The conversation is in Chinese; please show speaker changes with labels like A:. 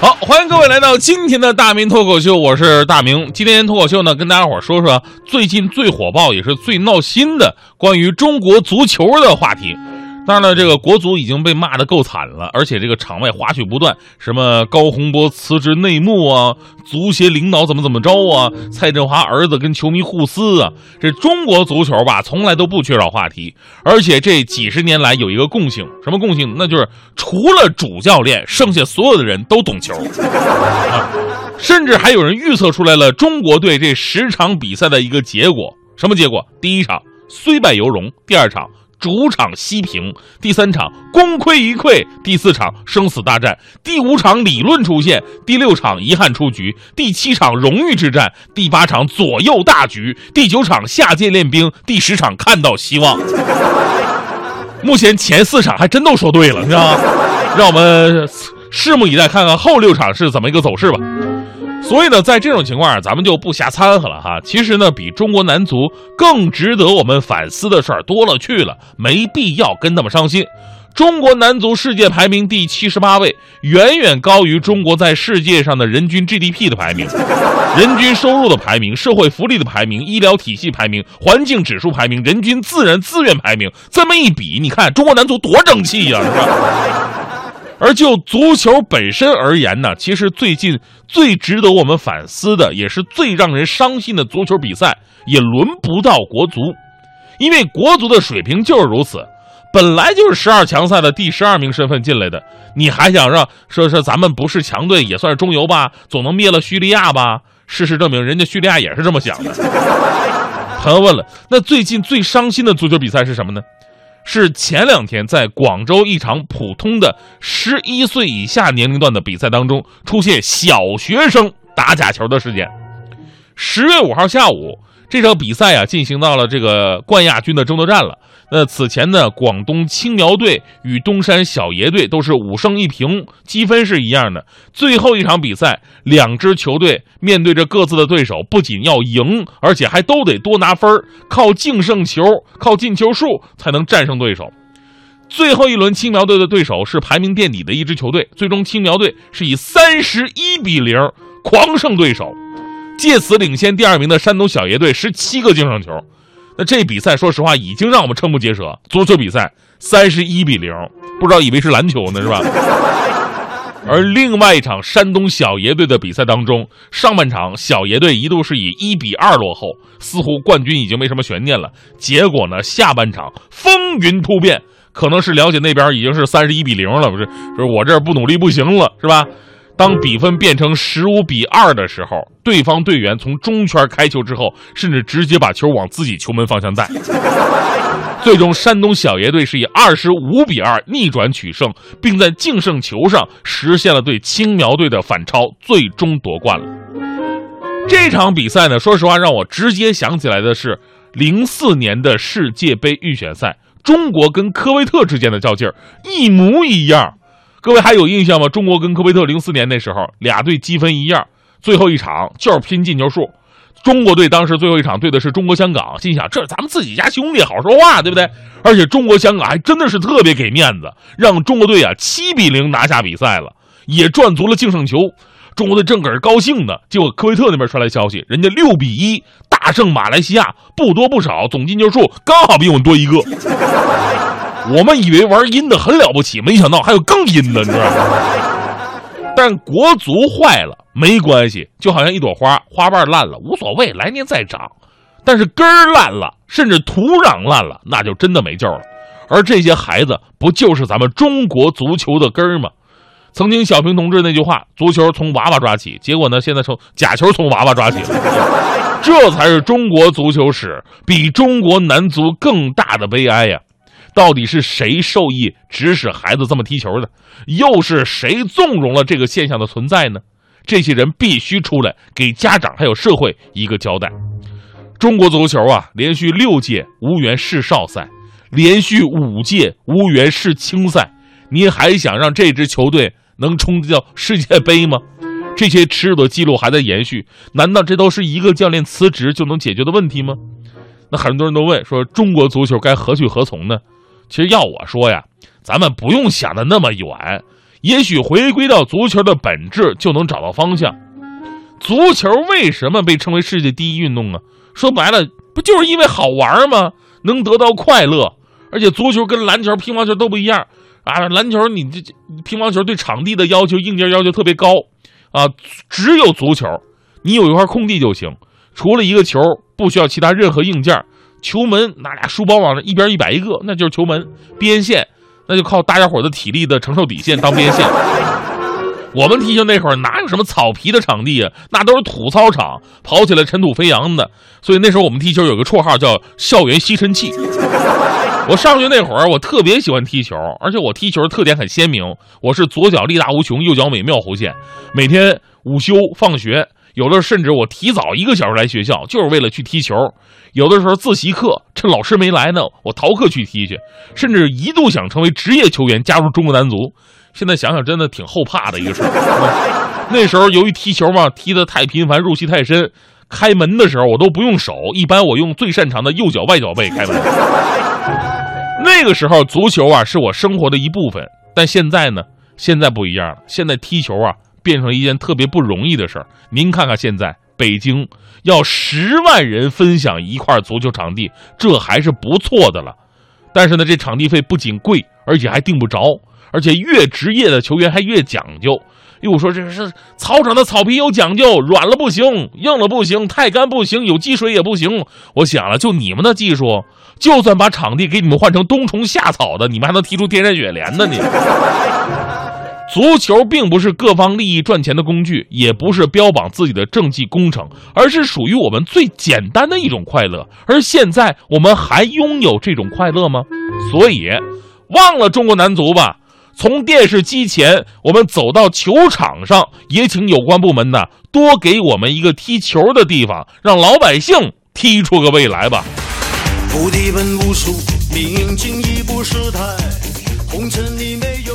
A: 好，欢迎各位来到今天的大明脱口秀，我是大明。今天脱口秀呢，跟大家伙说说最近最火爆也是最闹心的关于中国足球的话题。当然了，这个国足已经被骂得够惨了，而且这个场外花絮不断，什么高洪波辞职内幕啊，足协领导怎么怎么着啊，蔡振华儿子跟球迷互撕啊，这中国足球吧，从来都不缺少话题，而且这几十年来有一个共性，什么共性？那就是除了主教练，剩下所有的人都懂球。啊甚至还有人预测出来了中国队这十场比赛的一个结果，什么结果？第一场虽败犹荣，第二场主场西平，第三场功亏一篑，第四场生死大战，第五场理论出现，第六场遗憾出局，第七场荣誉之战，第八场左右大局，第九场下界练兵，第十场看到希望。目前前四场还真都说对了，是吧？让我们拭目以待，看看后六场是怎么一个走势吧。所以呢，在这种情况下，咱们就不瞎掺和了哈。其实呢，比中国男足更值得我们反思的事儿多了去了，没必要跟那么伤心。中国男足世界排名第七十八位，远远高于中国在世界上的人均 GDP 的排名、人均收入的排名、社会福利的排名、医疗体系排名、环境指数排名、人均自然资源排名。这么一比，你看中国男足多争气呀、是吧？而就足球本身而言呢，其实最近最值得我们反思的，也是最让人伤心的足球比赛，也轮不到国足，因为国足的水平就是如此，本来就是十二强赛的第十二名身份进来的，你还想让说说咱们不是强队也算是中游吧，总能灭了叙利亚吧？事实证明，人家叙利亚也是这么想的。朋友问了，那最近最伤心的足球比赛是什么呢？是前两天在广州一场普通的十一岁以下年龄段的比赛当中，出现小学生打假球的事件。十月五号下午，这场比赛啊进行到了这个冠亚军的争夺战了。那此前呢，广东青苗队与东山小爷队都是五胜一平，积分是一样的。最后一场比赛，两支球队面对着各自的对手，不仅要赢，而且还都得多拿分靠净胜球、靠进球数才能战胜对手。最后一轮，青苗队的对手是排名垫底的一支球队，最终青苗队是以三十一比零狂胜对手，借此领先第二名的山东小爷队十七个净胜球。那这比赛，说实话已经让我们瞠目结舌。足球比赛三十一比零，不知道以为是篮球呢，是吧？而另外一场山东小爷队的比赛当中，上半场小爷队一度是以一比二落后，似乎冠军已经没什么悬念了。结果呢，下半场风云突变，可能是了解那边已经是三十一比零了，不是？是我这儿不努力不行了，是吧？当比分变成十五比二的时候，对方队员从中圈开球之后，甚至直接把球往自己球门方向带。最终，山东小爷队是以二十五比二逆转取胜，并在净胜球上实现了对青苗队的反超，最终夺冠了。这场比赛呢，说实话让我直接想起来的是零四年的世界杯预选赛，中国跟科威特之间的较劲儿一模一样。各位还有印象吗？中国跟科威特零四年那时候俩队积分一样，最后一场就是拼进球数。中国队当时最后一场对的是中国香港，心想这是咱们自己家兄弟，好说话，对不对？而且中国香港还真的是特别给面子，让中国队啊七比零拿下比赛了，也赚足了净胜球。中国队正搁这高兴呢，结果科威特那边传来消息，人家六比一大胜马来西亚，不多不少，总进球数刚好比我们多一个。我们以为玩阴的很了不起，没想到还有更阴的，你知道吗？但国足坏了没关系，就好像一朵花，花瓣烂了无所谓，来年再长。但是根儿烂了，甚至土壤烂了，那就真的没救了。而这些孩子，不就是咱们中国足球的根儿吗？曾经小平同志那句话：“足球从娃娃抓起。”结果呢，现在从假球从娃娃抓起了。这才是中国足球史比中国男足更大的悲哀呀！到底是谁受益指使孩子这么踢球的？又是谁纵容了这个现象的存在呢？这些人必须出来给家长还有社会一个交代。中国足球啊，连续六届无缘世少赛，连续五届无缘世青赛，您还想让这支球队能冲到世界杯吗？这些耻辱的记录还在延续，难道这都是一个教练辞职就能解决的问题吗？那很多人都问说，中国足球该何去何从呢？其实要我说呀，咱们不用想的那么远，也许回归到足球的本质，就能找到方向。足球为什么被称为世界第一运动啊？说白了，不就是因为好玩吗？能得到快乐，而且足球跟篮球、乒乓球都不一样啊！篮球你这乒乓球对场地的要求、硬件要求特别高啊，只有足球，你有一块空地就行，除了一个球，不需要其他任何硬件。球门拿俩书包往那一边一摆一个，那就是球门。边线那就靠大家伙的体力的承受底线当边线。我们踢球那会儿哪有什么草皮的场地啊？那都是土操场，跑起来尘土飞扬的。所以那时候我们踢球有个绰号叫“校园吸尘器”。我上学那会儿，我特别喜欢踢球，而且我踢球特点很鲜明，我是左脚力大无穷，右脚美妙弧线。每天午休放学，有的甚至我提早一个小时来学校，就是为了去踢球。有的时候自习课趁老师没来呢，我逃课去踢去，甚至一度想成为职业球员，加入中国男足。现在想想，真的挺后怕的一个事。那时候由于踢球嘛，踢得太频繁，入戏太深，开门的时候我都不用手，一般我用最擅长的右脚外脚背开门。那个时候足球啊是我生活的一部分，但现在呢，现在不一样了，现在踢球啊变成一件特别不容易的事儿。您看看现在北京要十万人分享一块足球场地，这还是不错的了。但是呢，这场地费不仅贵，而且还订不着。而且越职业的球员还越讲究，又说这是操场的草皮有讲究，软了不行，硬了不行，太干不行，有积水也不行。我想了，就你们的技术，就算把场地给你们换成冬虫夏草的，你们还能踢出天山雪莲呢？你，足球并不是各方利益赚钱的工具，也不是标榜自己的政绩工程，而是属于我们最简单的一种快乐。而现在，我们还拥有这种快乐吗？所以，忘了中国男足吧。从电视机前，我们走到球场上，也请有关部门呢多给我们一个踢球的地方，让老百姓踢出个未来吧。无敌本无数，明镜亦不识台，红尘里没有。